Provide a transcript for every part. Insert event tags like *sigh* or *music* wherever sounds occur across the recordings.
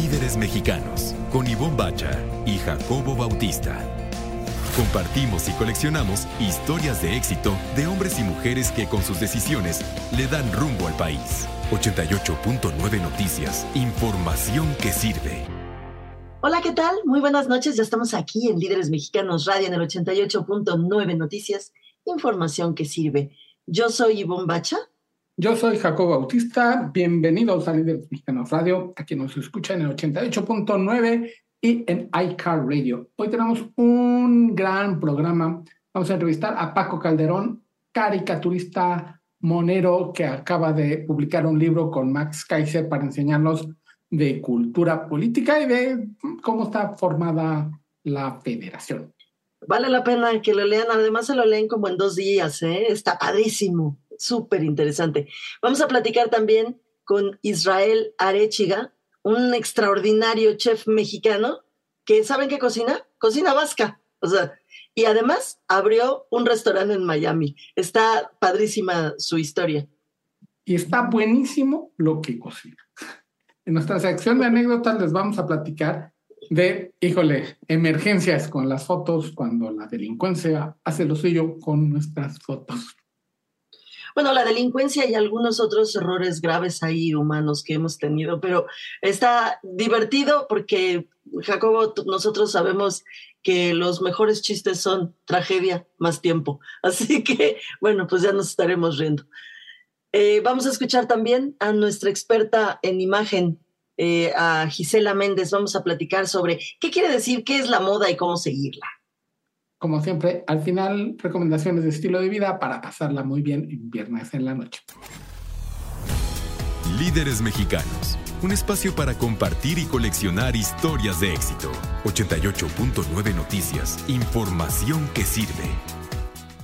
Líderes Mexicanos, con Ivonne Bacha y Jacobo Bautista. Compartimos y coleccionamos historias de éxito de hombres y mujeres que con sus decisiones le dan rumbo al país. 88.9 Noticias, información que sirve. Hola, ¿qué tal? Muy buenas noches. Ya estamos aquí en Líderes Mexicanos Radio en el 88.9 Noticias, información que sirve. Yo soy Ivonne Bacha. Yo soy Jacobo Bautista. Bienvenidos a Líderes Mexicanos Radio, aquí nos escucha en el 88.9 y en iCar Radio. Hoy tenemos un gran programa. Vamos a entrevistar a Paco Calderón, caricaturista monero que acaba de publicar un libro con Max Kaiser para enseñarnos de cultura política y de cómo está formada la federación. Vale la pena que lo lean, además se lo leen como en dos días, ¿eh? está padrísimo, súper interesante. Vamos a platicar también con Israel Arechiga, un extraordinario chef mexicano que saben qué cocina, cocina vasca, o sea, y además abrió un restaurante en Miami. Está padrísima su historia. Y está buenísimo lo que cocina. En nuestra sección de anécdotas les vamos a platicar de, híjole, emergencias con las fotos cuando la delincuencia hace lo suyo con nuestras fotos. Bueno, la delincuencia y algunos otros errores graves ahí humanos que hemos tenido, pero está divertido porque, Jacobo, nosotros sabemos que los mejores chistes son tragedia más tiempo. *laughs* Así que, bueno, pues ya nos estaremos riendo. Eh, vamos a escuchar también a nuestra experta en imagen, eh, a Gisela Méndez. Vamos a platicar sobre qué quiere decir, qué es la moda y cómo seguirla. Como siempre, al final, recomendaciones de estilo de vida para pasarla muy bien en viernes en la noche. Líderes mexicanos, un espacio para compartir y coleccionar historias de éxito. 88.9 Noticias, información que sirve.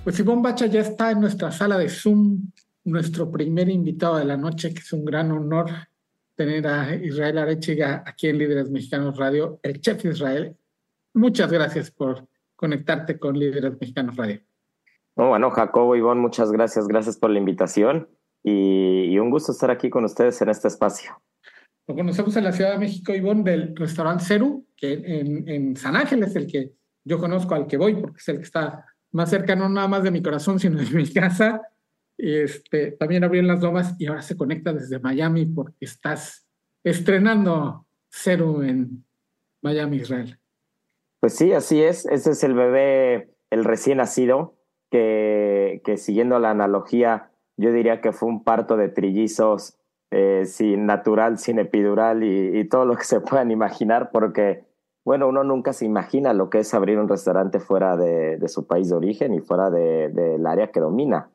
Pues Ivonne Bacha ya está en nuestra sala de Zoom nuestro primer invitado de la noche, que es un gran honor tener a Israel Arechiga aquí en Líderes Mexicanos Radio, el chef Israel. Muchas gracias por conectarte con Líderes Mexicanos Radio. bueno, Jacobo, Ivonne, muchas gracias. Gracias por la invitación y, un gusto estar aquí con ustedes en este espacio. Lo conocemos en la Ciudad de México, Ivonne, del restaurante Ceru, que en, en San Ángel es el que yo conozco, al que voy, porque es el que está más cerca, no nada más de mi corazón, sino de mi casa este, también abrió en las lomas y ahora se conecta desde Miami porque estás estrenando Cero en Miami, Israel. Pues sí, así es. Ese es el bebé, el recién nacido, que, siguiendo la analogía, yo diría que fue un parto de trillizos eh, sin natural, sin epidural y, todo lo que se puedan imaginar, porque, bueno, uno nunca se imagina lo que es abrir un restaurante fuera de, de su país de origen y fuera del de, área que domina.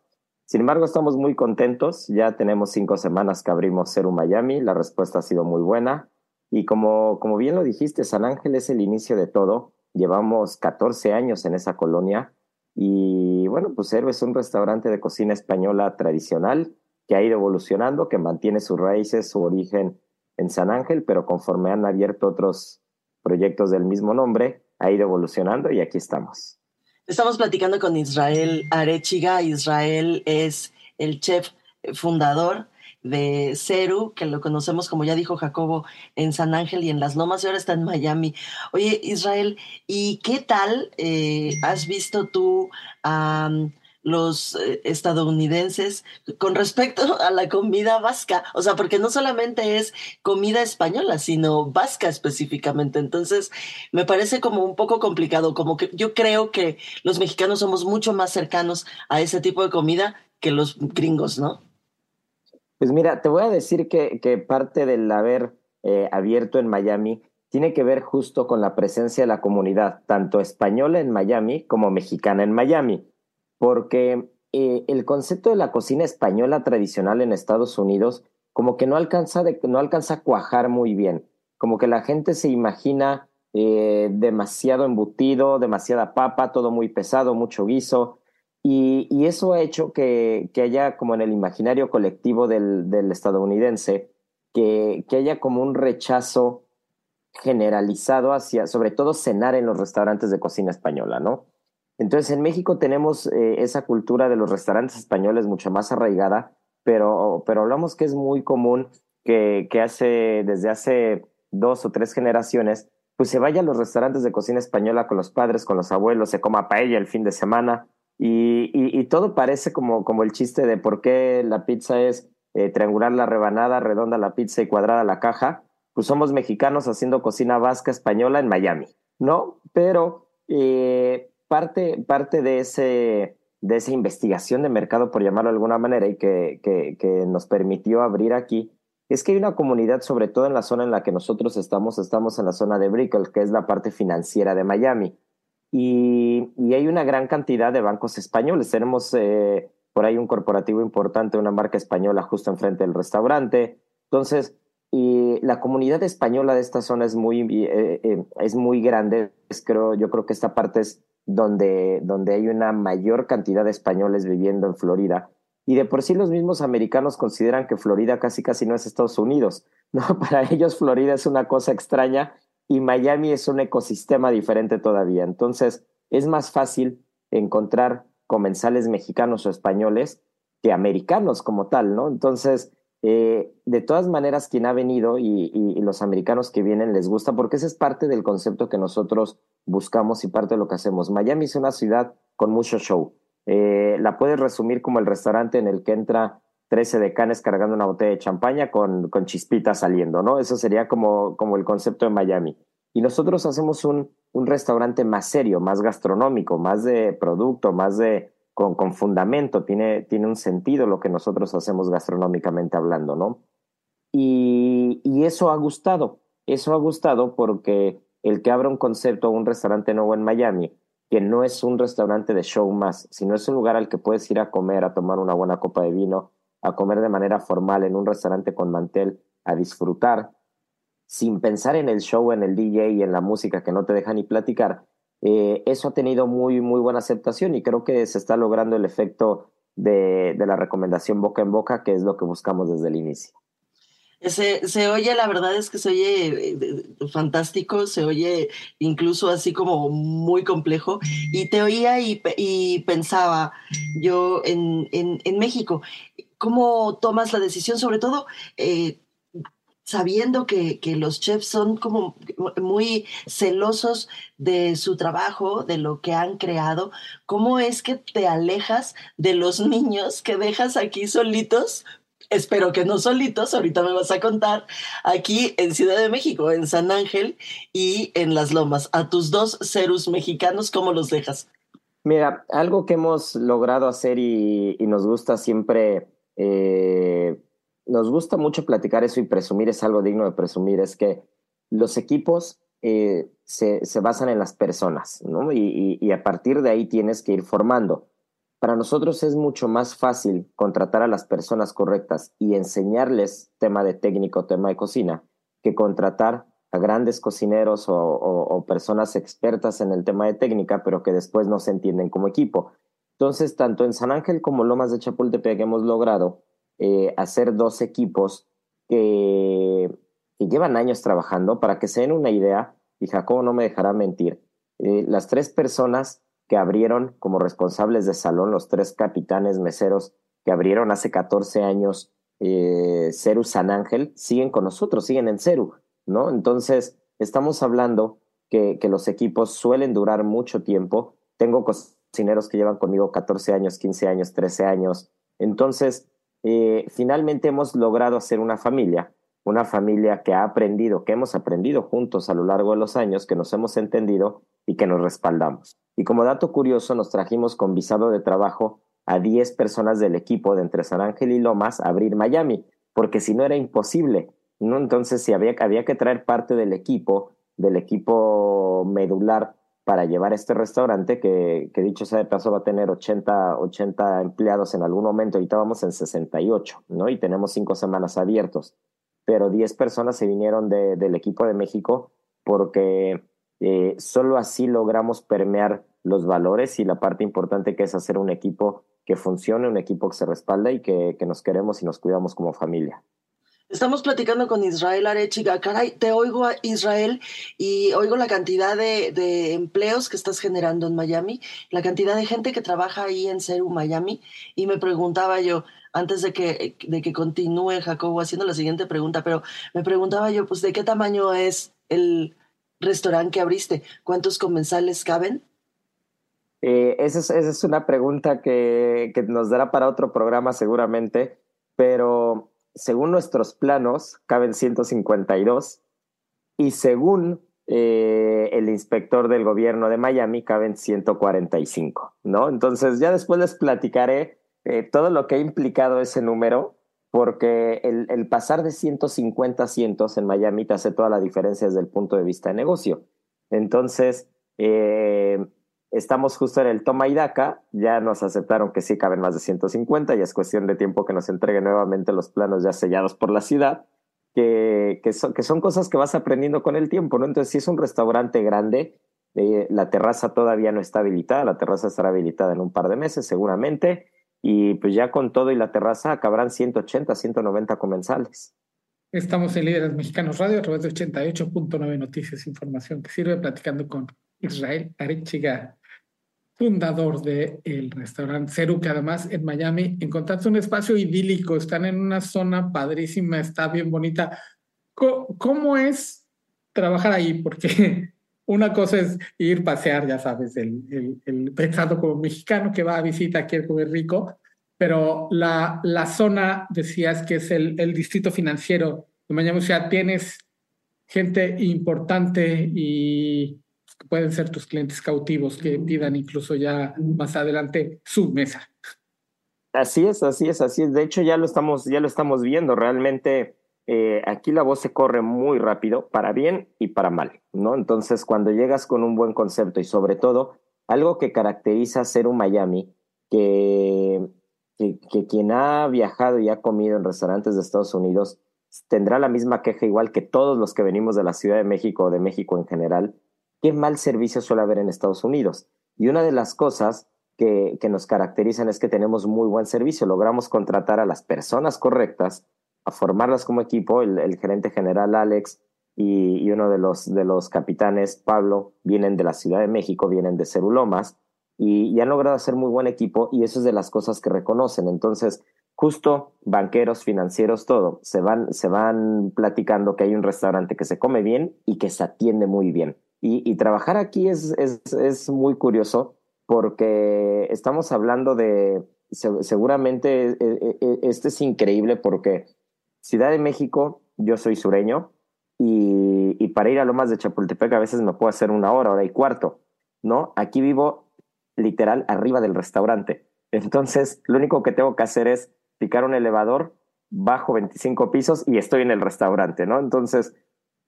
Sin embargo, estamos muy contentos. Ya tenemos cinco semanas que abrimos Ceru Miami. La respuesta ha sido muy buena. Y como bien lo dijiste, San Ángel es el inicio de todo. Llevamos 14 años en esa colonia. Y bueno, pues Ceru es un restaurante de cocina española tradicional que ha ido evolucionando, que mantiene sus raíces, su origen en San Ángel, pero conforme han abierto otros proyectos del mismo nombre, ha ido evolucionando y aquí estamos. Estamos platicando con Israel Arechiga. Israel es el chef fundador de Ceru, que lo conocemos, como ya dijo Jacobo, en San Ángel y en Las Lomas, y ahora está en Miami. Oye, Israel, ¿y qué tal eh, has visto tú a los eh, estadounidenses con respecto *laughs* a la comida vasca, o sea, porque no solamente es comida española, sino vasca específicamente. Entonces, me parece como un poco complicado, como que yo creo que los mexicanos somos mucho más cercanos a ese tipo de comida que los gringos, ¿no? Pues mira, te voy a decir que, parte del haber eh, abierto en Miami tiene que ver justo con la presencia de la comunidad, tanto española en Miami como mexicana en Miami porque eh, el concepto de la cocina española tradicional en Estados Unidos como que no alcanza, no alcanza a cuajar muy bien, como que la gente se imagina eh, demasiado embutido, demasiada papa, todo muy pesado, mucho guiso, y, eso ha hecho que, haya como en el imaginario colectivo del, estadounidense, que, que haya como un rechazo generalizado hacia, sobre todo cenar en los restaurantes de cocina española, ¿no? Entonces, en México tenemos eh, esa cultura de los restaurantes españoles mucho más arraigada, pero, pero hablamos que es muy común que, que hace, desde hace dos o tres generaciones, pues se vaya a los restaurantes de cocina española con los padres, con los abuelos, se coma paella el fin de semana y, y, todo parece como, como el chiste de por qué la pizza es eh, triangular la rebanada, redonda la pizza y cuadrada la caja. Pues somos mexicanos haciendo cocina vasca española en Miami, ¿no? Pero eh, parte, parte de, ese, de esa investigación de mercado, por llamarlo de alguna manera, y que, que, que nos permitió abrir aquí, es que hay una comunidad, sobre todo en la zona en la que nosotros estamos, estamos en la zona de Brickell, que es la parte financiera de Miami. Y, hay una gran cantidad de bancos españoles. Tenemos eh, por ahí un corporativo importante, una marca española justo enfrente del restaurante. Entonces, y la comunidad española de esta zona es muy, eh, eh, es muy grande. Creo, yo creo que esta parte es donde, donde hay una mayor cantidad de españoles viviendo en Florida y de por sí los mismos americanos consideran que Florida casi casi no es Estados Unidos, ¿no? *laughs* Para ellos Florida es una cosa extraña y Miami es un ecosistema diferente todavía. Entonces, es más fácil encontrar comensales mexicanos o españoles que americanos como tal, ¿no? Entonces, eh, de todas maneras, quien ha venido y, los americanos que vienen les gusta porque ese es parte del concepto que nosotros buscamos y parte de lo que hacemos. Miami es una ciudad con mucho show. Eh, la puedes resumir como el restaurante en el que entra 13 decanes cargando una botella de champaña con, con chispitas saliendo, ¿no? Eso sería como, como el concepto de Miami. Y nosotros hacemos un, un restaurante más serio, más gastronómico, más de producto, más de con, con fundamento, tiene, tiene un sentido lo que nosotros hacemos gastronómicamente hablando, ¿no? Y, y eso ha gustado, eso ha gustado porque el que abra un concepto, un restaurante nuevo en Miami, que no es un restaurante de show más, sino es un lugar al que puedes ir a comer, a tomar una buena copa de vino, a comer de manera formal en un restaurante con mantel, a disfrutar, sin pensar en el show, en el DJ y en la música que no te deja ni platicar. Eh, eso ha tenido muy, muy buena aceptación y creo que se está logrando el efecto de, de la recomendación boca en boca, que es lo que buscamos desde el inicio. Se, se, oye, la verdad es que se oye eh, fantástico, se oye incluso así como muy complejo. Y te oía y, pensaba yo en, en, México, ¿cómo tomas la decisión? Sobre todo eh, sabiendo que, que, los chefs son como muy celosos de su trabajo, de lo que han creado. ¿Cómo es que te alejas de los niños que dejas aquí solitos espero que no solitos, ahorita me vas a contar, aquí en Ciudad de México, en San Ángel y en Las Lomas. A tus dos cerus mexicanos, ¿cómo los dejas? Mira, algo que hemos logrado hacer y, y nos gusta siempre, eh, nos gusta mucho platicar eso y presumir, es algo digno de presumir, es que los equipos eh, se, se, basan en las personas. Y, y, a partir de ahí tienes que ir formando. Para nosotros es mucho más fácil contratar a las personas correctas y enseñarles tema de técnico, tema de cocina, que contratar a grandes cocineros o, o, personas expertas en el tema de técnica, pero que después no se entienden como equipo. Entonces, tanto en San Ángel como Lomas de Chapultepec hemos logrado eh, hacer dos equipos que, llevan años trabajando. Para que se den una idea, y Jacobo no me dejará mentir, eh, las tres personas que abrieron como responsables de salón, los tres capitanes meseros que abrieron hace 14 años eh, Ceru San Ángel, siguen con nosotros, siguen en Ceru, ¿no? Entonces, estamos hablando que los equipos suelen durar mucho tiempo. Tengo cocineros que llevan conmigo 14 años, 15 años, 13 años. Entonces, eh, finalmente hemos logrado hacer una familia, una familia que ha aprendido, que hemos aprendido juntos a lo largo de los años, que nos hemos entendido y que nos respaldamos. Y como dato curioso, nos trajimos con visado de trabajo a 10 personas del equipo de entre San Ángel y Lomas a abrir Miami, porque si no era imposible, ¿no? Entonces, si había, había que traer parte del equipo, del equipo medular para llevar este restaurante, que, dicho sea de paso va a tener 80, 80 empleados en algún momento, ahorita vamos en 68, ¿no? Y tenemos cinco semanas abiertos, pero 10 personas se vinieron de, del equipo de México porque eh, solo así logramos permear los valores y la parte importante que es hacer un equipo que funcione, un equipo que se respalda y que nos queremos y nos cuidamos como familia. Estamos platicando con Israel Arechiga. Caray, te oigo a Israel y oigo la cantidad de, de, empleos que estás generando en Miami, la cantidad de gente que trabaja ahí en Ceru, Miami, y me preguntaba yo, antes de que, de que continúe Jacobo haciendo la siguiente pregunta, pero me preguntaba yo, pues, ¿de qué tamaño es el restaurante que abriste? ¿Cuántos comensales caben? Eh, esa, es, esa, es, una pregunta que, que, nos dará para otro programa seguramente, pero según nuestros planos caben 152 y según eh, el inspector del gobierno de Miami caben 145, ¿no? Entonces ya después les platicaré eh, todo lo que ha implicado ese número, porque el, el, pasar de 150 a 100 en Miami te hace toda la diferencia desde el punto de vista de negocio. Entonces, eh, estamos justo en el toma ya nos aceptaron que sí caben más de 150, y es cuestión de tiempo que nos entreguen nuevamente los planos ya sellados por la ciudad que, que, son, que son cosas que vas aprendiendo con el tiempo, ¿no? Entonces, si es un restaurante grande, eh, la terraza todavía no está habilitada, la terraza estará habilitada en un par de meses seguramente, y pues ya con todo y la terraza acabarán 180, 190 comensales. Estamos en Líderes Mexicanos Radio a través de 88.9 Noticias, información que sirve platicando con Israel Arechiga, fundador del el restaurante Ceru, que además en Miami encontraste un espacio idílico, están en una zona padrísima, está bien bonita. ¿Cómo, es trabajar ahí? Porque *laughs* una cosa es ir pasear, ya sabes, el, el, el, pensando como mexicano que va a visita, quiere comer rico, pero la, la zona, decías que es el, el distrito financiero de Miami, o sea, tienes gente importante y pueden ser tus clientes cautivos que pidan incluso ya más adelante su mesa. Así es, así es, así es. De hecho, ya lo estamos, ya lo estamos viendo. Realmente eh, aquí la voz se corre muy rápido, para bien y para mal, ¿no? Entonces, cuando llegas con un buen concepto y sobre todo algo que caracteriza ser un Miami, que, que, que quien ha viajado y ha comido en restaurantes de Estados Unidos tendrá la misma queja igual que todos los que venimos de la Ciudad de México o de México en general, qué mal servicio suele haber en Estados Unidos. Y una de las cosas que, nos caracterizan es que tenemos muy buen servicio, logramos contratar a las personas correctas, a formarlas como equipo, el, gerente general Alex y, uno de los, capitanes, Pablo, vienen de la Ciudad de México, vienen de Cerulomas y, y han logrado hacer muy buen equipo y eso es de las cosas que reconocen. Entonces, justo banqueros, financieros, todo, se van platicando que hay un restaurante que se come bien y que se atiende muy bien. Y, trabajar aquí es, es, es, muy curioso porque estamos hablando de, seguramente este es increíble porque Ciudad de México, yo soy sureño y, y para ir a Lomas de Chapultepec a veces me puedo hacer una hora, hora y cuarto, ¿no? Aquí vivo literal arriba del restaurante. Entonces, lo único que tengo que hacer es picar un elevador, bajo 25 pisos y estoy en el restaurante, ¿no? Entonces,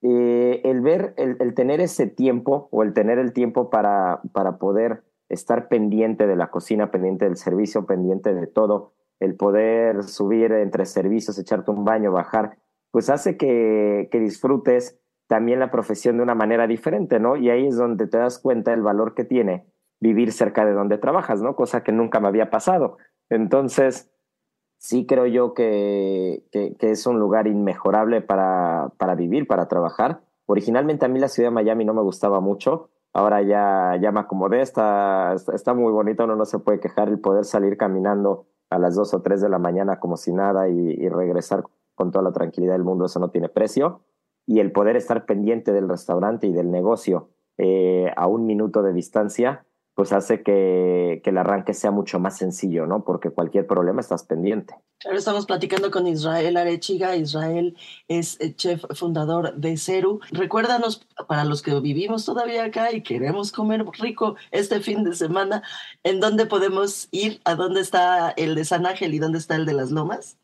eh, el ver, el, el, tener ese tiempo o el tener el tiempo para, para poder estar pendiente de la cocina, pendiente del servicio, pendiente de todo, el poder subir entre servicios, echarte un baño, bajar, pues hace que, que disfrutes también la profesión de una manera diferente, ¿no? Y ahí es donde te das cuenta del valor que tiene vivir cerca de donde trabajas, ¿no? Cosa que nunca me había pasado. Entonces, sí creo yo que, que, es un lugar inmejorable para, para vivir, para trabajar. Originalmente a mí la ciudad de Miami no me gustaba mucho, ahora ya, ya me acomodé, está, está muy bonito, uno no se puede quejar el poder salir caminando a las dos o tres de la mañana como si nada y, y regresar con toda la tranquilidad del mundo, eso no tiene precio. Y el poder estar pendiente del restaurante y del negocio eh, a un minuto de distancia, pues hace que, que, el arranque sea mucho más sencillo, ¿no? Porque cualquier problema estás pendiente. Claro, estamos platicando con Israel Arechiga. Israel es chef fundador de Ceru. Recuérdanos, para los que vivimos todavía acá y queremos comer rico este fin de semana, ¿en dónde podemos ir? ¿A dónde está el de San Ángel y dónde está el de las Lomas?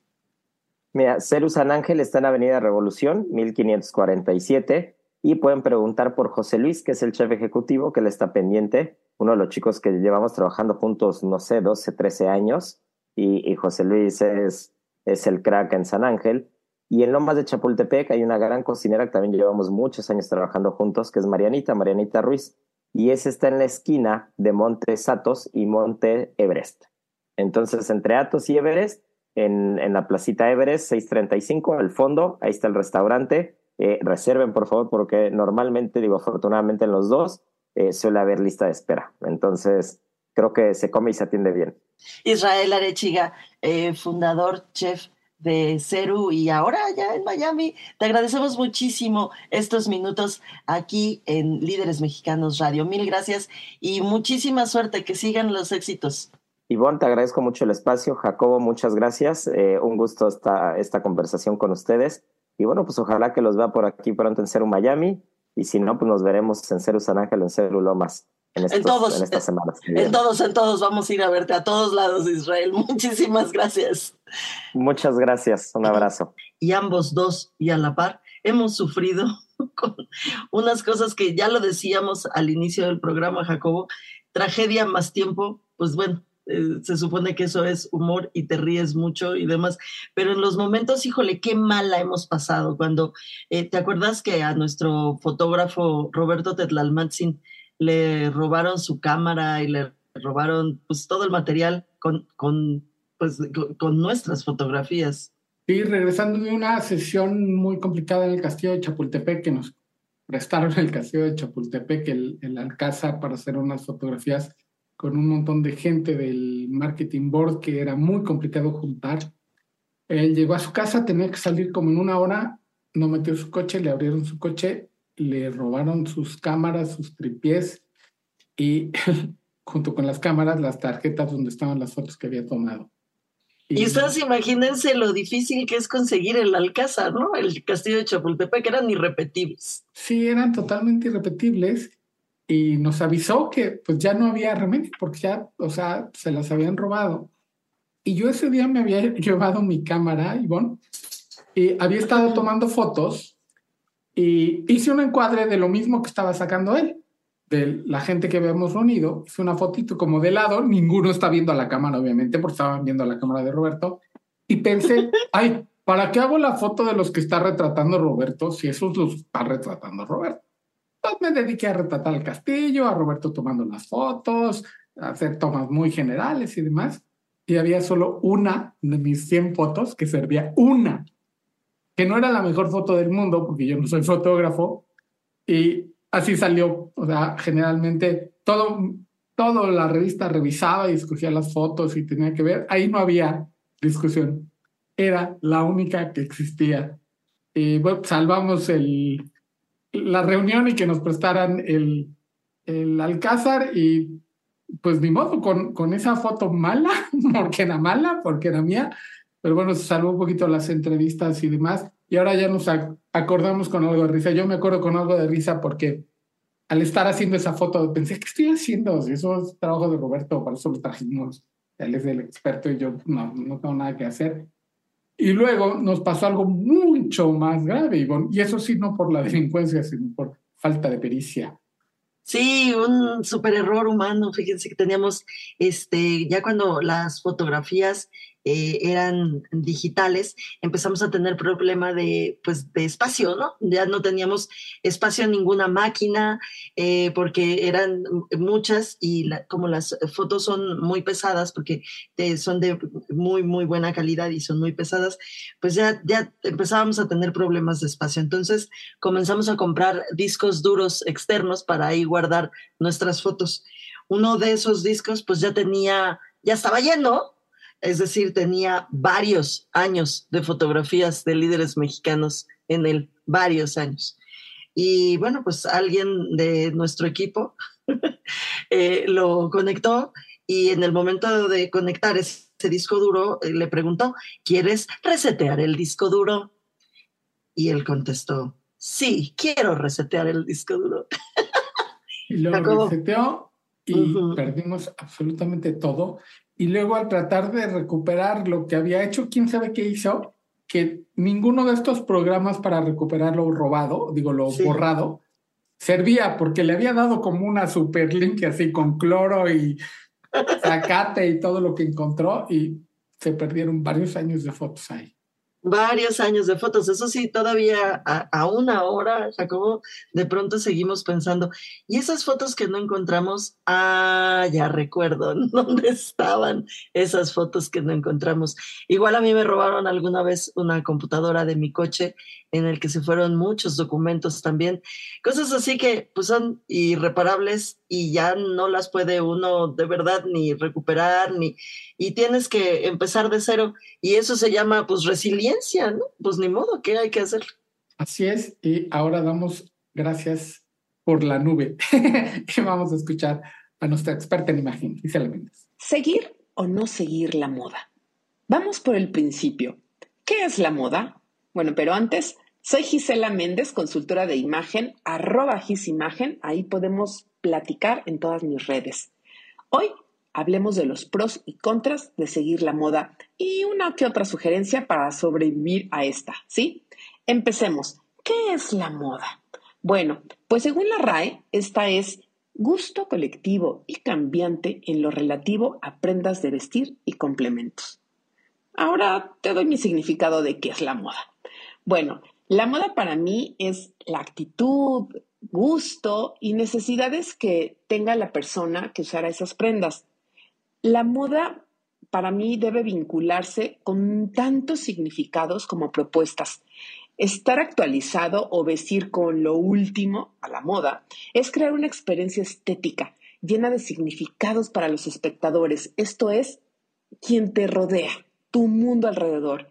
Mira, Ceru San Ángel está en Avenida Revolución, 1547 y pueden preguntar por José Luis, que es el chef ejecutivo, que le está pendiente, uno de los chicos que llevamos trabajando juntos, no sé, 12, 13 años, y, y José Luis es, es el crack en San Ángel. Y en Lomas de Chapultepec hay una gran cocinera que también llevamos muchos años trabajando juntos, que es Marianita, Marianita Ruiz, y ese está en la esquina de Monte Satos y Monte Everest. Entonces, entre Atos y Everest, en, en la placita Everest, 635, al fondo, ahí está el restaurante, eh, reserven por favor porque normalmente, digo afortunadamente en los dos, eh, suele haber lista de espera. Entonces, creo que se come y se atiende bien. Israel Arechiga, eh, fundador, chef de Ceru y ahora ya en Miami. Te agradecemos muchísimo estos minutos aquí en Líderes Mexicanos Radio. Mil gracias y muchísima suerte, que sigan los éxitos. Ivonne, te agradezco mucho el espacio. Jacobo, muchas gracias. Eh, un gusto esta, esta conversación con ustedes. Y bueno, pues ojalá que los vea por aquí pronto en Ceru Miami. Y si no, pues nos veremos en Ceru San Ángel, en Ceru Lomas. En, estos, en todos, en estas semanas. En todos, en todos vamos a ir a verte a todos lados, Israel. *laughs* Muchísimas gracias. Muchas gracias. Un abrazo. Y ambos dos y a la par hemos sufrido *laughs* con unas cosas que ya lo decíamos al inicio del programa, Jacobo. Tragedia más tiempo, pues bueno, eh, se supone que eso es humor y te ríes mucho y demás, pero en los momentos, híjole, qué mala hemos pasado cuando, eh, ¿te acuerdas que a nuestro fotógrafo Roberto Tetlalmatzin le robaron su cámara y le robaron pues todo el material con, con, pues, con, nuestras fotografías? Sí, regresando de una sesión muy complicada en el castillo de Chapultepec, que nos prestaron el castillo de Chapultepec, el, el Alcázar, para hacer unas fotografías con un montón de gente del marketing board que era muy complicado juntar. Él llegó a su casa, tenía que salir como en una hora, no metió su coche, le abrieron su coche, le robaron sus cámaras, sus tripiés y *laughs* junto con las cámaras las tarjetas donde estaban las fotos que había tomado. Y, y ustedes imagínense lo difícil que es conseguir el Alcázar, ¿no? El castillo de Chapultepec, que eran irrepetibles. Sí, eran totalmente irrepetibles y nos avisó que pues ya no había remedio porque ya, o sea, se las habían robado. Y yo ese día me había *laughs* llevado mi cámara, Ivonne, y había estado tomando fotos y hice un encuadre de lo mismo que estaba sacando él, de la gente que habíamos reunido. Hice una fotito como de lado, ninguno está viendo a la cámara, obviamente, porque estaban viendo a la cámara de Roberto. Y pensé, *laughs* ay, ¿para qué hago la foto de los que está retratando Roberto si esos los está retratando Roberto? Me dediqué a retratar el castillo, a Roberto tomando las fotos, a hacer tomas muy generales y demás. Y había solo una de mis 100 fotos que servía una, que no era la mejor foto del mundo, porque yo no soy fotógrafo. Y así salió. O sea, generalmente todo, todo la revista revisaba y escogía las fotos y tenía que ver. Ahí no había discusión. Era la única que existía. Y bueno, salvamos el, la reunión y que nos prestaran el, el Alcázar y pues ni modo, con, con esa foto mala, *laughs* porque era mala, porque era mía, pero bueno, se salvó un poquito las entrevistas y demás, y ahora ya nos acordamos con algo de risa. Yo me acuerdo con algo de risa porque al estar haciendo esa foto pensé, ¿qué estoy haciendo? Si eso es trabajo de Roberto, para eso lo trajimos, él es el experto y yo no, no tengo nada que hacer. Y luego nos pasó algo mucho más grave, Ivonne, y eso sí no por la delincuencia, sino por falta de pericia. Sí, un super error humano. Fíjense que teníamos, este, ya cuando las fotografías eh, eran digitales, empezamos a tener problema de, pues, de espacio, ¿no? Ya no teníamos espacio en ninguna máquina eh, porque eran muchas y como las fotos son muy pesadas porque son de muy, muy buena calidad y son muy pesadas, pues ya, ya empezábamos a tener problemas de espacio. Entonces comenzamos a comprar discos duros externos para ahí guardar nuestras fotos. Uno de esos discos pues ya tenía, ya estaba lleno, es decir, tenía varios años de fotografías de líderes mexicanos en él, varios años. Y bueno, pues alguien de nuestro equipo *laughs* eh, lo conectó y en el momento de conectar ese disco duro eh, le preguntó, ¿quieres resetear el disco duro? Y él contestó, sí, quiero resetear el disco duro. y lo *laughs* reseteó y uh -huh. perdimos absolutamente todo y luego al tratar de recuperar lo que había hecho, quién sabe qué hizo, que ninguno de estos programas para recuperar lo robado, digo, lo sí. borrado, servía porque le había dado como una super link así con cloro y *laughs* zacate y todo lo que encontró y se perdieron varios años de fotos ahí varios años de fotos. Eso sí, todavía a, una hora, Jacobo, de pronto seguimos pensando, y esas fotos que no encontramos, ah, ya recuerdo *laughs* dónde estaban esas fotos que no encontramos. Igual a mí me robaron alguna vez una computadora de mi coche en el que se fueron muchos documentos también, cosas así que pues son irreparables y ya no las puede uno de verdad ni recuperar, ni, y tienes que empezar de cero. Y eso se llama pues resiliencia, ¿no? Pues ni modo, ¿qué hay que hacer? Así es, y ahora damos gracias por la nube. *laughs* que vamos a escuchar a nuestra experta en imagen, Gisela Méndez. ¿Seguir o no seguir la moda? Vamos por el principio. ¿Qué es la moda? Bueno, pero antes, soy Gisela Méndez, consultora de imagen, arroba gisimagen, ahí podemos platicar en todas mis redes. Hoy hablemos de los pros y contras de seguir la moda y una que otra sugerencia para sobrevivir a esta, ¿sí? Empecemos. ¿Qué es la moda? Bueno, pues según la RAE, esta es gusto colectivo y cambiante en lo relativo a prendas de vestir y complementos. Ahora te doy mi significado de qué es la moda. Bueno, la moda para mí es la actitud, gusto y necesidades que tenga la persona que usara esas prendas. La moda para mí debe vincularse con tantos significados como propuestas. Estar actualizado o vestir con lo último a la moda es crear una experiencia estética llena de significados para los espectadores, esto es, quien te rodea, tu mundo alrededor,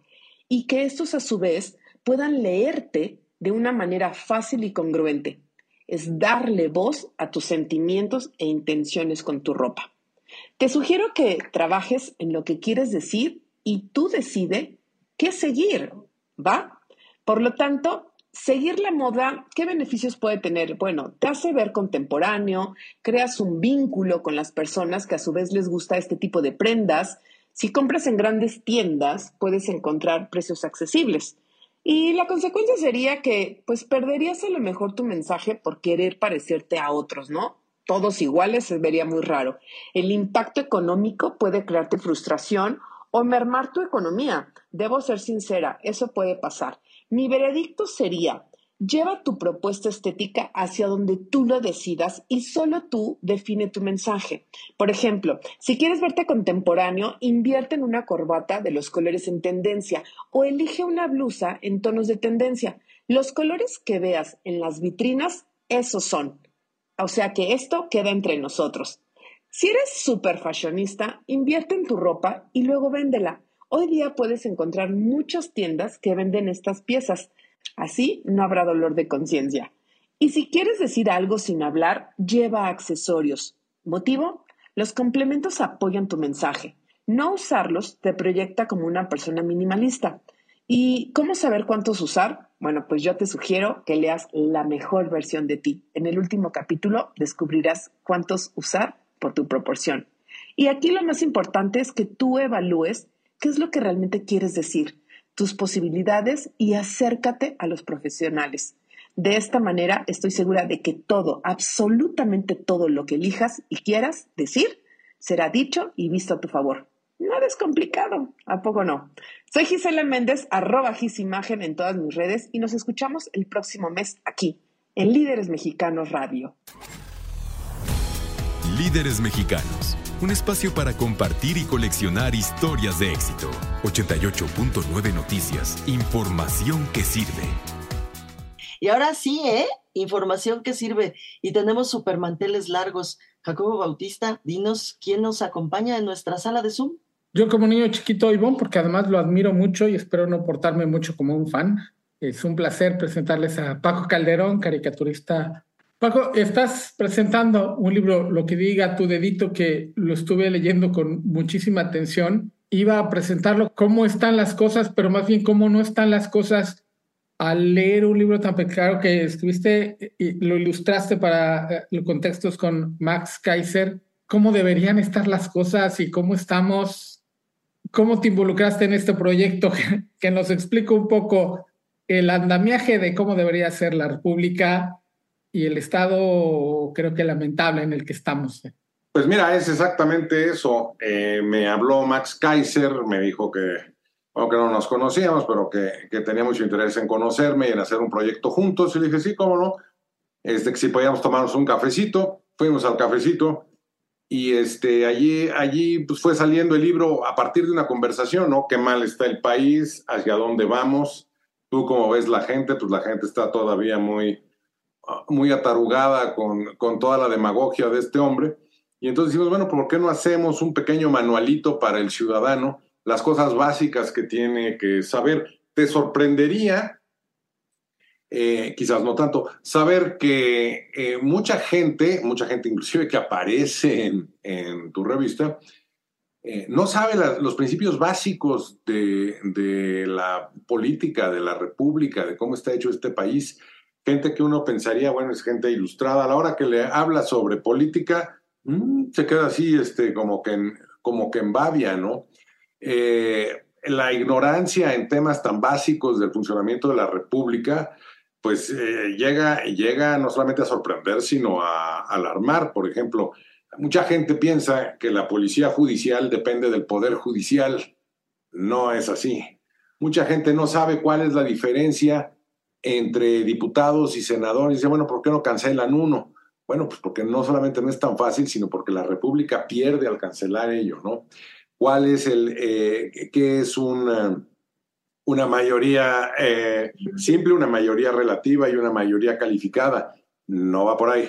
y que estos a su vez puedan leerte de una manera fácil y congruente. Es darle voz a tus sentimientos e intenciones con tu ropa. Te sugiero que trabajes en lo que quieres decir y tú decide qué seguir, ¿va? Por lo tanto, seguir la moda, ¿qué beneficios puede tener? Bueno, te hace ver contemporáneo, creas un vínculo con las personas que a su vez les gusta este tipo de prendas. Si compras en grandes tiendas, puedes encontrar precios accesibles. Y la consecuencia sería que, pues, perderías a lo mejor tu mensaje por querer parecerte a otros, ¿no? Todos iguales se vería muy raro. El impacto económico puede crearte frustración o mermar tu economía. Debo ser sincera, eso puede pasar. Mi veredicto sería, lleva tu propuesta estética hacia donde tú lo decidas y solo tú define tu mensaje. Por ejemplo, si quieres verte contemporáneo, invierte en una corbata de los colores en tendencia o elige una blusa en tonos de tendencia. Los colores que veas en las vitrinas, esos son. O sea que esto queda entre nosotros. Si eres súper fashionista, invierte en tu ropa y luego véndela. Hoy día puedes encontrar muchas tiendas que venden estas piezas. Así no habrá dolor de conciencia. Y si quieres decir algo sin hablar, lleva accesorios. ¿Motivo? Los complementos apoyan tu mensaje. No usarlos te proyecta como una persona minimalista. ¿Y cómo saber cuántos usar? Bueno, pues yo te sugiero que leas la mejor versión de ti. En el último capítulo descubrirás cuántos usar por tu proporción. Y aquí lo más importante es que tú evalúes qué es lo que realmente quieres decir, tus posibilidades y acércate a los profesionales. De esta manera estoy segura de que todo, absolutamente todo lo que elijas y quieras decir, será dicho y visto a tu favor. Nada es complicado, ¿a poco no? Soy Gisela Méndez, arroba gisimagen en todas mis redes y nos escuchamos el próximo mes aquí, en Líderes Mexicanos Radio. Líderes Mexicanos un espacio para compartir y coleccionar historias de éxito. 88.9 Noticias, información que sirve. Y ahora sí, ¿eh? Información que sirve. Y tenemos supermanteles largos. Jacobo Bautista, dinos quién nos acompaña en nuestra sala de Zoom. Yo como niño chiquito, Ivonne, porque además lo admiro mucho y espero no portarme mucho como un fan. Es un placer presentarles a Paco Calderón, caricaturista Paco, estás presentando un libro, Lo que diga tu dedito, que lo estuve leyendo con muchísima atención. Iba a presentarlo cómo están las cosas, pero más bien cómo no están las cosas al leer un libro tan claro que escribiste y lo ilustraste para eh, los contextos con Max Kaiser. ¿Cómo deberían estar las cosas y cómo estamos? ¿Cómo te involucraste en este proyecto? *laughs* Que nos explique un poco el andamiaje de cómo debería ser la República y el estado creo que lamentable en el que estamos. Pues mira, es exactamente eso. Eh, me habló Max Kaiser, me dijo que, bueno, que no nos conocíamos, pero que, que, tenía mucho interés en conocerme y en hacer un proyecto juntos. Y le dije, sí, cómo no. Este, que si podíamos tomarnos un cafecito. Fuimos al cafecito y este, allí, allí pues fue saliendo el libro a partir de una conversación, ¿no? Qué mal está el país, hacia dónde vamos. Tú como ves la gente, pues la gente está todavía muy, muy atarugada con, con toda la demagogia de este hombre. Y entonces decimos, bueno, ¿por qué no hacemos un pequeño manualito para el ciudadano? Las cosas básicas que tiene que saber. Te sorprendería, eh, quizás no tanto, saber que eh, mucha gente, mucha gente inclusive que aparece en, tu revista, eh, no sabe los principios básicos de, de, la política, de la república, de cómo está hecho este país. Gente que uno pensaría, bueno, es gente ilustrada. A la hora que le habla sobre política, Mm, se queda así, este, como que en, como que en babia, ¿no? Eh, la ignorancia en temas tan básicos del funcionamiento de la República, pues eh, llega, llega no solamente a sorprender, sino a, alarmar. Por ejemplo, mucha gente piensa que la policía judicial depende del poder judicial. No es así. Mucha gente no sabe cuál es la diferencia entre diputados y senadores. Dice, bueno, ¿por qué no cancelan uno? Bueno, pues porque no solamente no es tan fácil, sino porque la República pierde al cancelar ello, ¿no? ¿Cuál es el, eh, qué es una, una mayoría eh, simple, una mayoría relativa y una mayoría calificada? No va por ahí.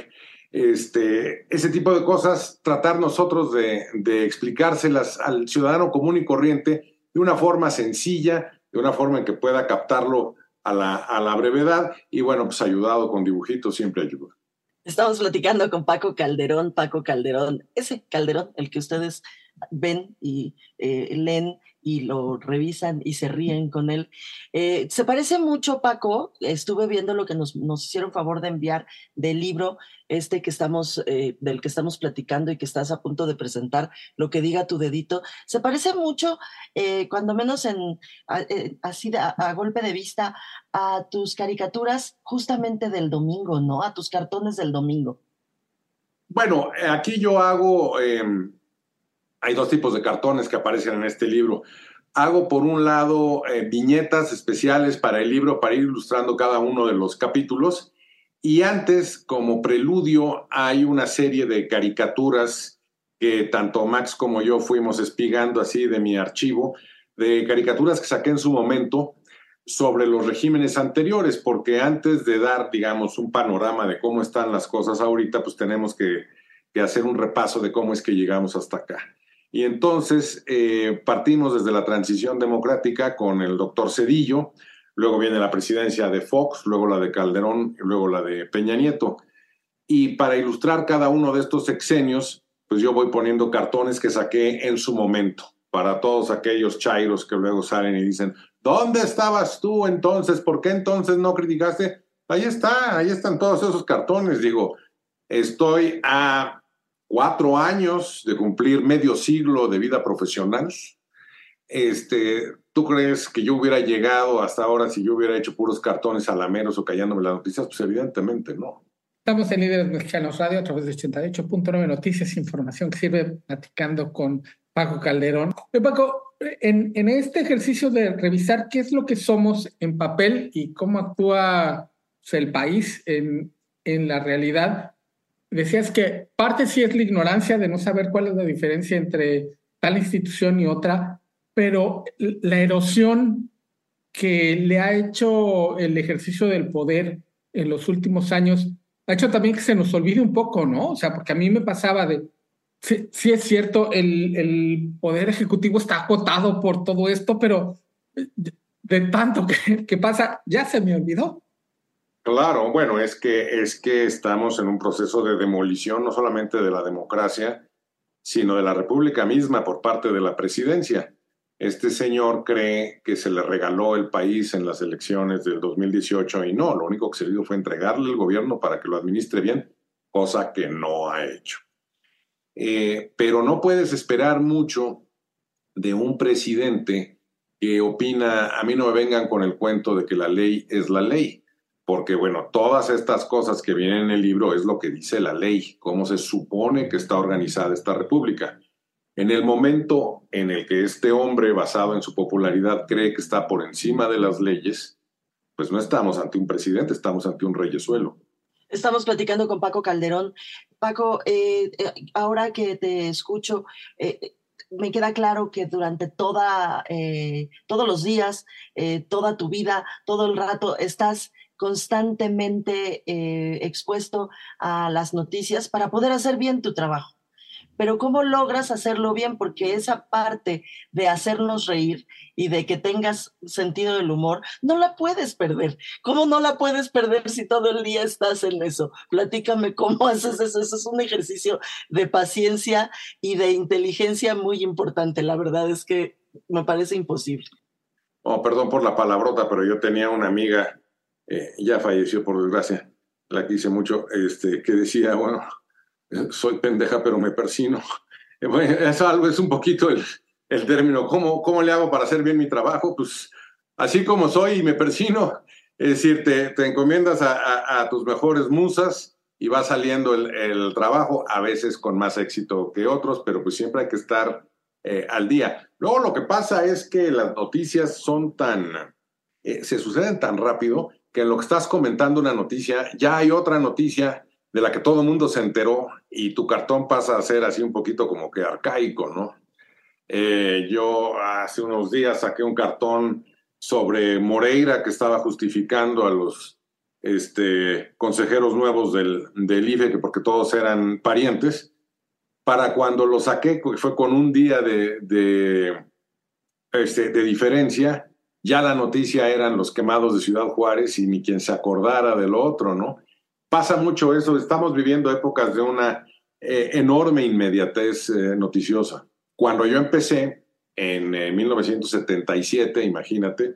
Este, ese tipo de cosas, tratar nosotros de, de explicárselas al ciudadano común y corriente de una forma sencilla, de una forma en que pueda captarlo a la, a la brevedad y bueno, pues ayudado con dibujitos siempre ayuda. Estamos platicando con Paco Calderón, Paco Calderón, ese Calderón, el que ustedes ven y eh, leen y lo revisan y se ríen con él. Eh, se parece mucho, Paco, estuve viendo lo que nos, hicieron favor de enviar del libro este que estamos, eh, del que estamos platicando y que estás a punto de presentar, lo que diga tu dedito. Se parece mucho, cuando menos en, así a, golpe de vista, a tus caricaturas justamente del domingo, ¿no? A tus cartones del domingo. Bueno, aquí yo hago em, hay dos tipos de cartones que aparecen en este libro. Hago por un lado eh, viñetas especiales para el libro para ir ilustrando cada uno de los capítulos y antes como preludio hay una serie de caricaturas que tanto Max como yo fuimos espigando así de mi archivo, de caricaturas que saqué en su momento sobre los regímenes anteriores, porque antes de dar, digamos, un panorama de cómo están las cosas ahorita, pues tenemos que, que hacer un repaso de cómo es que llegamos hasta acá. Y entonces eh, partimos desde la transición democrática con el doctor Cedillo, luego viene la presidencia de Fox, luego la de Calderón luego la de Peña Nieto. Y para ilustrar cada uno de estos sexenios, pues yo voy poniendo cartones que saqué en su momento, para todos aquellos chairos que luego salen y dicen, ¿dónde estabas tú entonces? ¿Por qué entonces no criticaste? Ahí está, ahí están todos esos cartones. Digo, estoy a cuatro años de cumplir medio siglo de vida profesional. Este, ¿Tú crees que yo hubiera llegado hasta ahora si yo hubiera hecho puros cartones alameros o callándome las noticias? Pues evidentemente no. Estamos en Líderes Mexicanos Radio a través de 88.9 Noticias, información que sirve platicando con Paco Calderón. Paco, en, en, este ejercicio de revisar qué es lo que somos en papel y cómo actúa pues, el país en, en la realidad, decías que parte sí es la ignorancia de no saber cuál es la diferencia entre tal institución y otra, pero la erosión que le ha hecho el ejercicio del poder en los últimos años ha hecho también que se nos olvide un poco, ¿no? O sea, porque a mí me pasaba de, sí, es cierto, el, el, poder ejecutivo está agotado por todo esto, pero de, tanto que, que pasa, ya se me olvidó. Claro, bueno, es que, es que estamos en un proceso de demolición no solamente de la democracia, sino de la República misma por parte de la presidencia. Este señor cree que se le regaló el país en las elecciones del 2018 y no, lo único que se dio fue entregarle el gobierno para que lo administre bien, cosa que no ha hecho. Eh, pero no puedes esperar mucho de un presidente que opina, a mí no me vengan con el cuento de que la ley es la ley porque bueno, todas estas cosas que vienen en el libro es lo que dice la ley, cómo se supone que está organizada esta república. En el momento en el que este hombre, basado en su popularidad, cree que está por encima de las leyes, pues no estamos ante un presidente, estamos ante un reyesuelo. Estamos platicando con Paco Calderón. Paco, eh, eh, ahora que te escucho, eh, me queda claro que durante toda, todos los días, toda tu vida, todo el rato, estás constantemente eh, expuesto a las noticias para poder hacer bien tu trabajo. Pero ¿cómo logras hacerlo bien? Porque esa parte de hacernos reír y de que tengas sentido del humor, no la puedes perder. ¿Cómo no la puedes perder si todo el día estás en eso? Platícame cómo *laughs* haces eso. Eso es un ejercicio de paciencia y de inteligencia muy importante. La verdad es que me parece imposible. Oh, perdón por la palabrota, pero yo tenía una amiga, eh, ya falleció por desgracia, la quise mucho, este, que decía, bueno, soy pendeja, pero me persino. *laughs* eso algo es un poquito el, el término. ¿Cómo, ¿Cómo le hago para hacer bien mi trabajo? Pues así como soy y me persino. Es decir, te, te encomiendas a, a, tus mejores musas y va saliendo el, el, trabajo, a veces con más éxito que otros, pero pues siempre hay que estar eh, al día. Luego lo que pasa es que las noticias son tan, eh, se suceden tan rápido que en lo que estás comentando una noticia, ya hay otra noticia de la que todo el mundo se enteró y tu cartón pasa a ser así un poquito como que arcaico, ¿no? Eh, yo hace unos días saqué un cartón sobre Moreira que estaba justificando a los este, consejeros nuevos del, del IFE, que porque todos eran parientes, para cuando lo saqué, fue con un día de, de, este, de diferencia, ya la noticia eran los quemados de Ciudad Juárez y ni quien se acordara del otro, ¿no? Pasa mucho eso, estamos viviendo épocas de una eh, enorme inmediatez eh, noticiosa. Cuando yo empecé en 1977, eh, imagínate,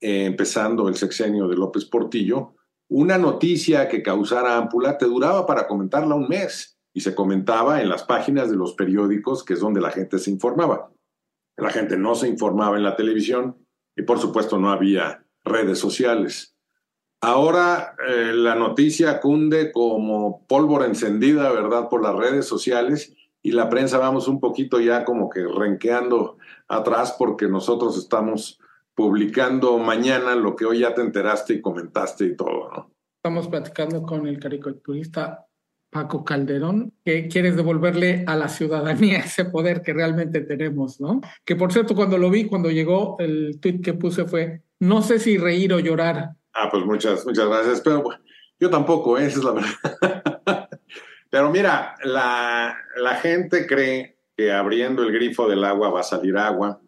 empezando el sexenio de López Portillo, una noticia que causara ámpula te duraba para comentarla un mes y se comentaba en las páginas de los periódicos, que es donde la gente se informaba. La gente no se informaba en la televisión y por supuesto no había redes sociales. Ahora eh, la noticia cunde como pólvora encendida, ¿verdad?, por las redes sociales y la prensa vamos un poquito ya como que renqueando atrás porque nosotros estamos publicando mañana lo que hoy ya te enteraste y comentaste y todo, ¿no? Estamos platicando con el caricaturista Paco Calderón, que quieres devolverle a la ciudadanía *laughs* ese poder que realmente tenemos, ¿no? Que por cierto, cuando lo vi, cuando llegó, el tweet que puse fue, no sé si reír o llorar. Ah, pues muchas, muchas gracias, pero yo tampoco, ¿eh? esa es la verdad. *laughs* pero mira, la, la gente cree que abriendo el grifo del agua va a salir agua.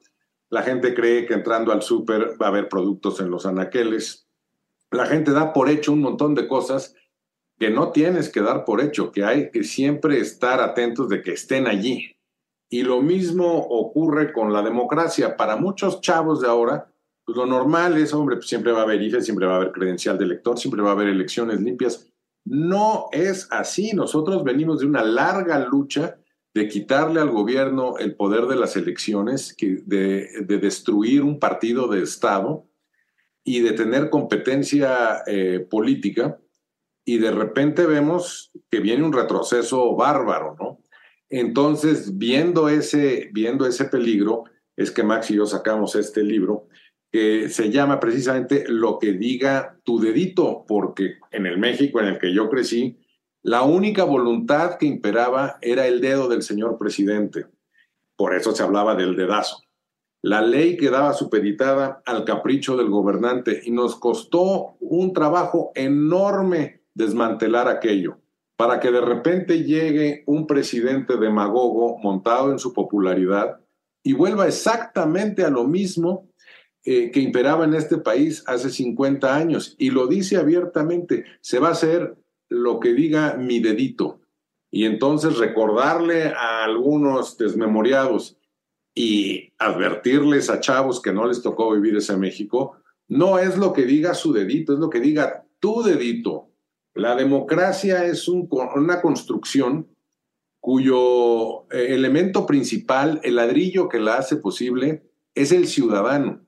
La gente cree que entrando al súper va a haber productos en los anaqueles. La gente da por hecho un montón de cosas que no tienes que dar por hecho, que hay que siempre estar atentos de que estén allí. Y lo mismo ocurre con la democracia. Para muchos chavos de ahora, pues lo normal es, hombre, pues siempre va a haber IFE, siempre va a haber credencial de elector, siempre va a haber elecciones limpias. No es así. Nosotros venimos de una larga lucha de quitarle al gobierno el poder de las elecciones, de, de destruir un partido de Estado y de tener competencia eh, política y de repente vemos que viene un retroceso bárbaro, ¿no? Entonces, viendo ese, viendo ese peligro, es que Max y yo sacamos este libro que se llama precisamente Lo que diga tu dedito, porque en el México en el que yo crecí, la única voluntad que imperaba era el dedo del señor presidente. Por eso se hablaba del dedazo. La ley quedaba supeditada al capricho del gobernante y nos costó un trabajo enorme desmantelar aquello, para que de repente llegue un presidente demagogo montado en su popularidad y vuelva exactamente a lo mismo eh, que imperaba en este país hace 50 años. Y lo dice abiertamente, se va a hacer lo que diga mi dedito. Y entonces recordarle a algunos desmemoriados y advertirles a chavos que no les tocó vivir ese México, no es lo que diga su dedito, es lo que diga tu dedito. La democracia es una construcción cuyo eh, elemento principal, el ladrillo que la hace posible, es el ciudadano.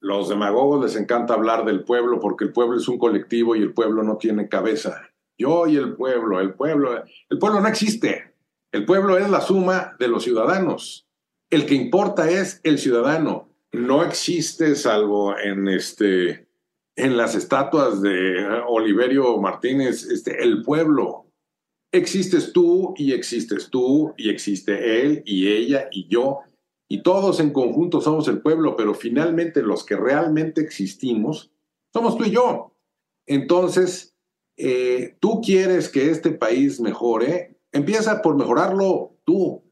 Los demagogos les encanta hablar del pueblo porque el pueblo es un colectivo y el pueblo no tiene cabeza. Yo y el pueblo, el pueblo, el pueblo no existe. El pueblo es la suma de los ciudadanos. El que importa es el ciudadano. No existe salvo en este en las estatuas de Oliverio Martínez, este, el pueblo. Existes tú y existes tú y existe él y ella y yo y todos en conjunto somos el pueblo, pero finalmente los que realmente existimos somos tú y yo. Entonces, eh, tú quieres que este país mejore, empieza por mejorarlo tú.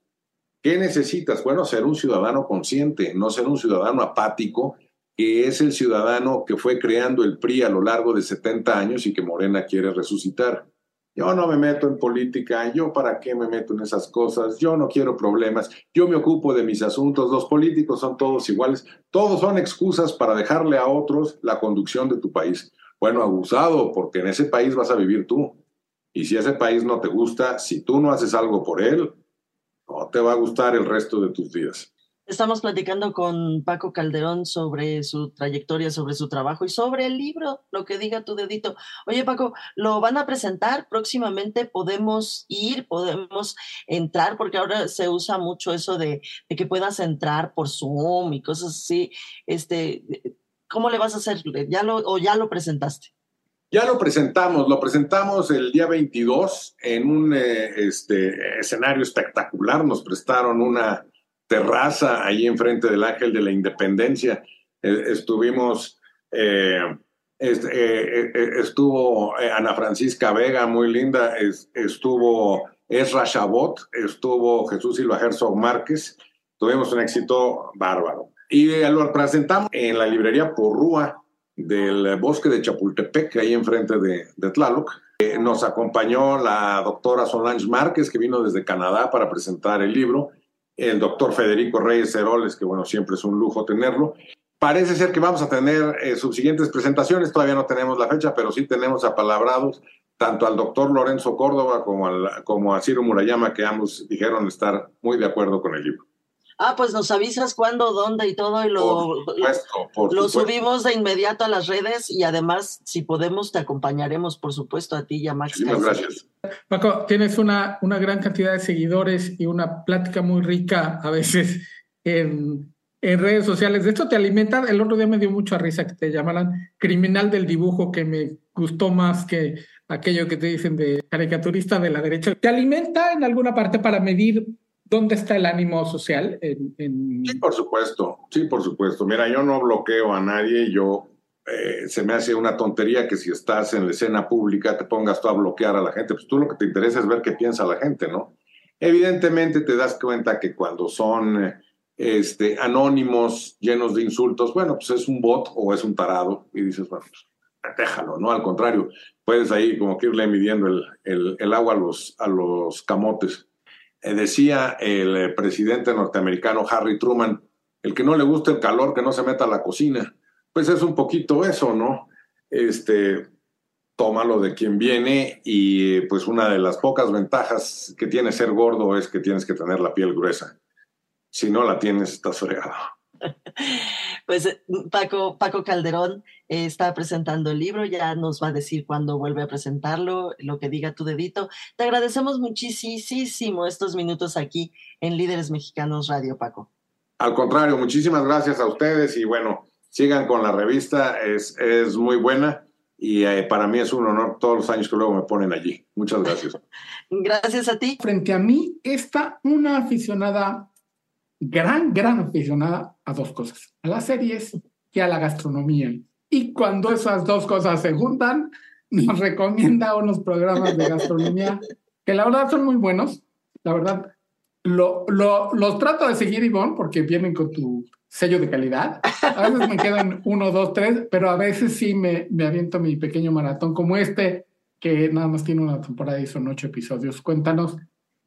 ¿Qué necesitas? Bueno, ser un ciudadano consciente, no ser un ciudadano apático, que es el ciudadano que fue creando el PRI a lo largo de 70 años y que Morena quiere resucitar. Yo no me meto en política, yo para qué me meto en esas cosas, yo no quiero problemas, yo me ocupo de mis asuntos, los políticos son todos iguales, todos son excusas para dejarle a otros la conducción de tu país. Bueno, abusado, porque en ese país vas a vivir tú. Y si ese país no te gusta, si tú no haces algo por él, no te va a gustar el resto de tus días. Estamos platicando con Paco Calderón sobre su trayectoria, sobre su trabajo y sobre el libro, lo que diga tu dedito. Oye, Paco, ¿lo van a presentar próximamente? ¿Podemos ir? ¿Podemos entrar? Porque ahora se usa mucho eso de, que puedas entrar por Zoom y cosas así. Este, ¿Cómo le vas a hacer? ¿Ya lo, ¿O ya lo presentaste? Ya lo presentamos, lo presentamos el día 22 en un eh, este, escenario espectacular. Nos prestaron una terraza ahí enfrente del Ángel de la Independencia. Eh, estuvimos, eh, eh, estuvo Ana Francisca Vega, muy linda, estuvo Ezra Chabot, estuvo Jesús Silva Herzog Márquez. Tuvimos un éxito bárbaro. Y lo presentamos en la librería Porrúa del bosque de Chapultepec, ahí enfrente de, Tlaloc. nos acompañó la doctora Solange Márquez, que vino desde Canadá para presentar el libro el doctor Federico Reyes Heroles, que bueno, siempre es un lujo tenerlo. Parece ser que vamos a tener eh, sus siguientes presentaciones, todavía no tenemos la fecha, pero sí tenemos apalabrados tanto al doctor Lorenzo Córdoba como, como a Ciro Murayama, que ambos dijeron estar muy de acuerdo con el libro. Ah, pues nos avisas cuándo, dónde y todo y lo, lo subimos de inmediato a las redes y además, si podemos, te acompañaremos, por supuesto, a ti y a Max. Muchísimas gracias. Paco, tienes una, una gran cantidad de seguidores y una plática muy rica a veces en, en redes sociales. De hecho, te alimenta. El otro día me dio mucha risa que te llamaran criminal del dibujo, que me gustó más que aquello que te dicen de caricaturista de la derecha. ¿Te alimenta en alguna parte para medir ¿Dónde está el ánimo social? Sí, por supuesto, sí, por supuesto. Mira, yo no bloqueo a nadie, yo eh, se me hace una tontería que si estás en la escena pública te pongas tú a bloquear a la gente, pues tú lo que te interesa es ver qué piensa la gente, ¿no? Evidentemente te das cuenta que cuando son este, anónimos, llenos de insultos, bueno, pues es un bot o es un tarado y dices, bueno, pues déjalo, ¿no? Al contrario, puedes ahí como que irle midiendo el, el, el agua a los, a los camotes. Eh, decía el eh, presidente norteamericano Harry Truman, el que no le gusta el calor, que no se meta a la cocina. Pues es un poquito eso, ¿no? Este, tómalo de quien viene y pues una de las pocas ventajas que tiene ser gordo es que tienes que tener la piel gruesa. Si no la tienes, estás fregado. *laughs* Pues eh, Paco, Paco Calderón eh, está presentando el libro, ya nos va a decir cuándo vuelve a presentarlo, lo que diga tu dedito. Te agradecemos muchísimo estos minutos aquí en Líderes Mexicanos Radio, Paco. Al contrario, muchísimas gracias a ustedes y bueno, sigan con la revista, es, es muy buena y eh, para mí es un honor todos los años que luego me ponen allí. Muchas gracias. *laughs* gracias a ti. Frente a mí está una aficionada gran, gran aficionada a dos cosas, a las series y a la gastronomía. Y cuando esas dos cosas se juntan, nos recomienda unos programas de gastronomía que la verdad son muy buenos. La verdad, lo, lo, los trato de seguir, Ivonne, porque vienen con tu sello de calidad. A veces me quedan uno, dos, tres, pero a veces sí me, me aviento mi pequeño maratón como este, que nada más tiene una temporada y son ocho episodios. Cuéntanos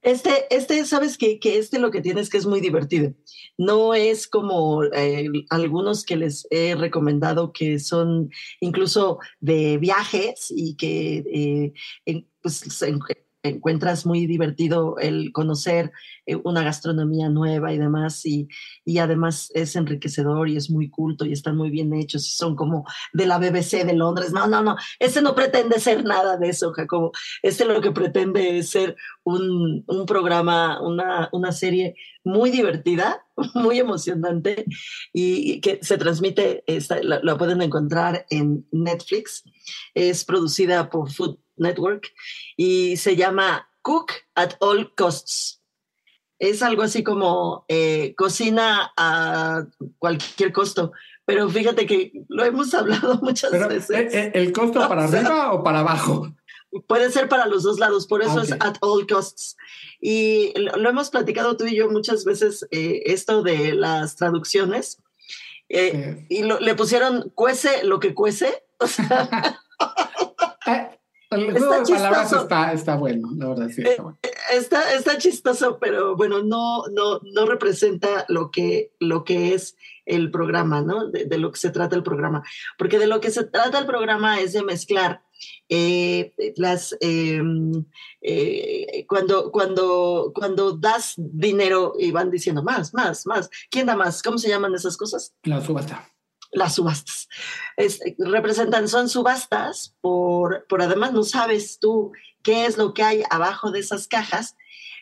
este, este, sabes que, que este lo que tienes que es muy divertido. No es como eh, algunos que les he recomendado que son incluso de viajes y que eh, pues, encuentras muy divertido el conocer eh, una gastronomía nueva y demás, y, y, además es enriquecedor y es muy culto y están muy bien hechos, son como de la BBC de Londres. No, no, no, ese no pretende ser nada de eso, Jacobo. Este lo que pretende es ser un, un programa, una, una serie muy divertida, *laughs* muy emocionante y que se transmite, la, la, pueden encontrar en Netflix. Es producida por Food Network y se llama Cook at All Costs. Es algo así como eh, cocina a cualquier costo, pero fíjate que lo hemos hablado *laughs* muchas veces. Eh, eh, ¿El costo para *laughs* arriba o para abajo? Puede ser para los dos lados, por eso es at all costs. Y lo, hemos platicado tú y yo muchas veces, eh, esto de las traducciones. Y le pusieron cuece lo que cuece. *laughs* O sea, el juego de palabras está, está, bueno, la verdad, sí, está bueno. Está, está, chistoso, pero bueno, no, no, no representa lo que, lo que es el programa, ¿no? De, lo que se trata el programa. Porque de lo que se trata el programa es de mezclar eh, las em, eh, cuando, cuando, cuando das dinero y van diciendo más, más, más. ¿Quién da más? ¿Cómo se llaman esas cosas? La subasta las subastas. representan, son subastas por, por además no sabes tú qué es lo que hay abajo de esas cajas.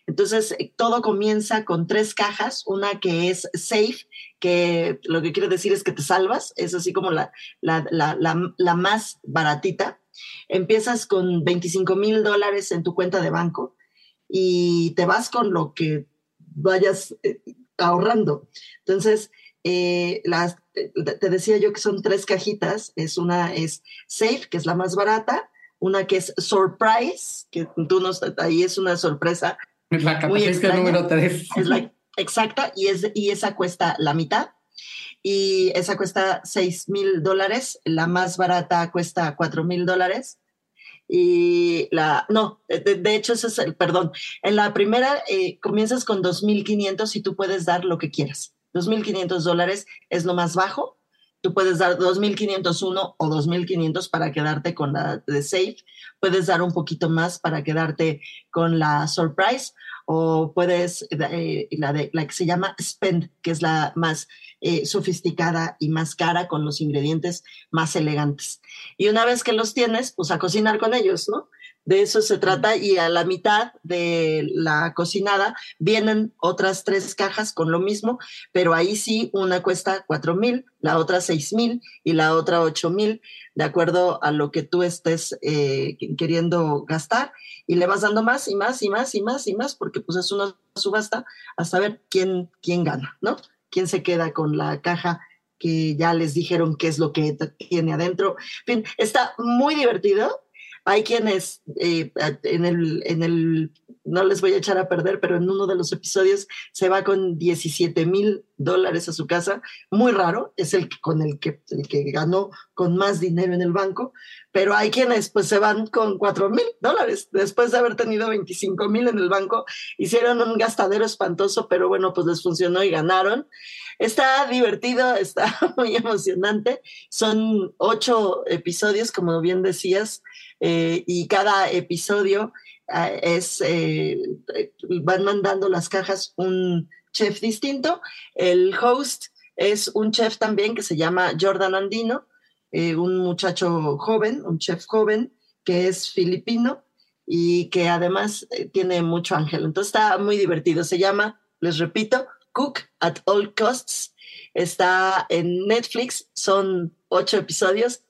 Entonces, eh, todo comienza con tres cajas, una que es safe, que lo que quiere decir es que te salvas, es así como la, la, la, la más baratita. Empiezas con 25 mil dólares en tu cuenta de banco y te vas con lo que vayas eh, ahorrando. Entonces, eh, las, te decía yo que son tres cajitas, es una es Safe, que es la más barata, una que es Surprise, que tú nos, ahí es una sorpresa. Es la número tres. Es la exacta y, es, y esa cuesta la mitad. Y esa cuesta seis mil dólares, la más barata cuesta cuatro mil dólares. Y la, no, de, hecho, ese es el, perdón. En la primera eh, comienzas con 2.500 y tú puedes dar lo que quieras. 2.500 dólares es lo más bajo. Tú puedes dar 2.501 o 2.500 para quedarte con la de Safe. Puedes dar un poquito más para quedarte con la Surprise o puedes, eh, la, de, la que se llama Spend, que es la más eh, sofisticada y más cara, con los ingredientes más elegantes. Y una vez que los tienes, pues a cocinar con ellos, ¿no? De eso se trata y a la mitad de la cocinada vienen otras tres cajas con lo mismo, pero ahí sí una cuesta cuatro mil, la otra seis mil y la otra ocho mil, de acuerdo a lo que tú estés eh, queriendo gastar y le vas dando más y más y más y más y más porque pues es una subasta hasta ver quién, quién gana, ¿no? ¿Quién se queda con la caja que ya les dijeron qué es lo que tiene adentro? En fin, está muy divertido hay quienes eh, en, el, en el, no les voy a echar a perder, pero en uno de los episodios se va con 17 mil dólares a su casa. Muy raro, es el con el que, ganó con más dinero en el banco, pero hay quienes pues se van con 4 mil dólares después de haber tenido 25 mil en el banco. Hicieron un gastadero espantoso, pero bueno, pues les funcionó y ganaron. Está divertido, *laughs* está muy emocionante. Son ocho episodios, como bien decías eh, y cada episodio es, eh, van mandando las cajas un chef distinto. El host es un chef también que se llama Jordan Andino, un muchacho joven, un chef joven que es filipino y que además tiene mucho ángel. Entonces está muy divertido. Se llama, les repito, Cook at All Costs. Está en Netflix, son ocho episodios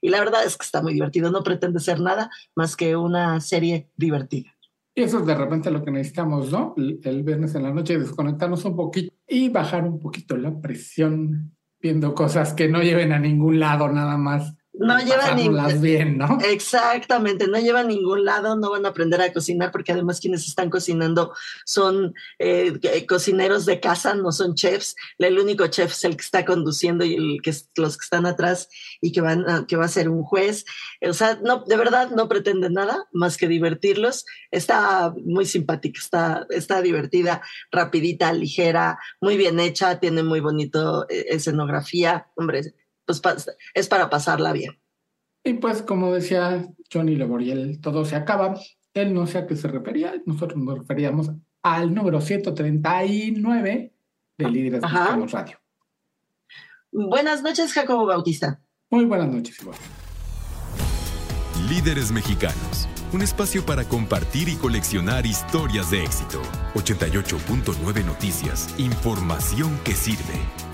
y la verdad es que está muy divertido, no pretende ser nada más que una serie divertida. Y eso es de repente lo que necesitamos, ¿no? El, viernes en la noche desconectarnos un poquito y bajar un poquito la presión viendo cosas que no lleven a ningún lado nada más no llevan ningún bien, ¿no? Exactamente, no llevan ningún lado, no van a aprender a cocinar porque además quienes están cocinando son eh, cocineros de casa, no son chefs. El único chef es el que está conduciendo y el que los que están atrás y que van que va a ser un juez. O sea, no, de verdad no pretenden nada más que divertirlos. Está muy simpática, está, está divertida, rapidita, ligera, muy bien hecha, tiene muy bonito eh, escenografía. Hombre, pues es para pasarla bien. Y pues como decía Johnny Leboriel, todo se acaba. Él no sé a qué se refería, nosotros nos referíamos al número 139 de Líderes Mexicanos Radio. Buenas noches, Jacobo Bautista. Muy buenas noches, igual. Líderes Mexicanos, un espacio para compartir y coleccionar historias de éxito. 88.9 Noticias, información que sirve.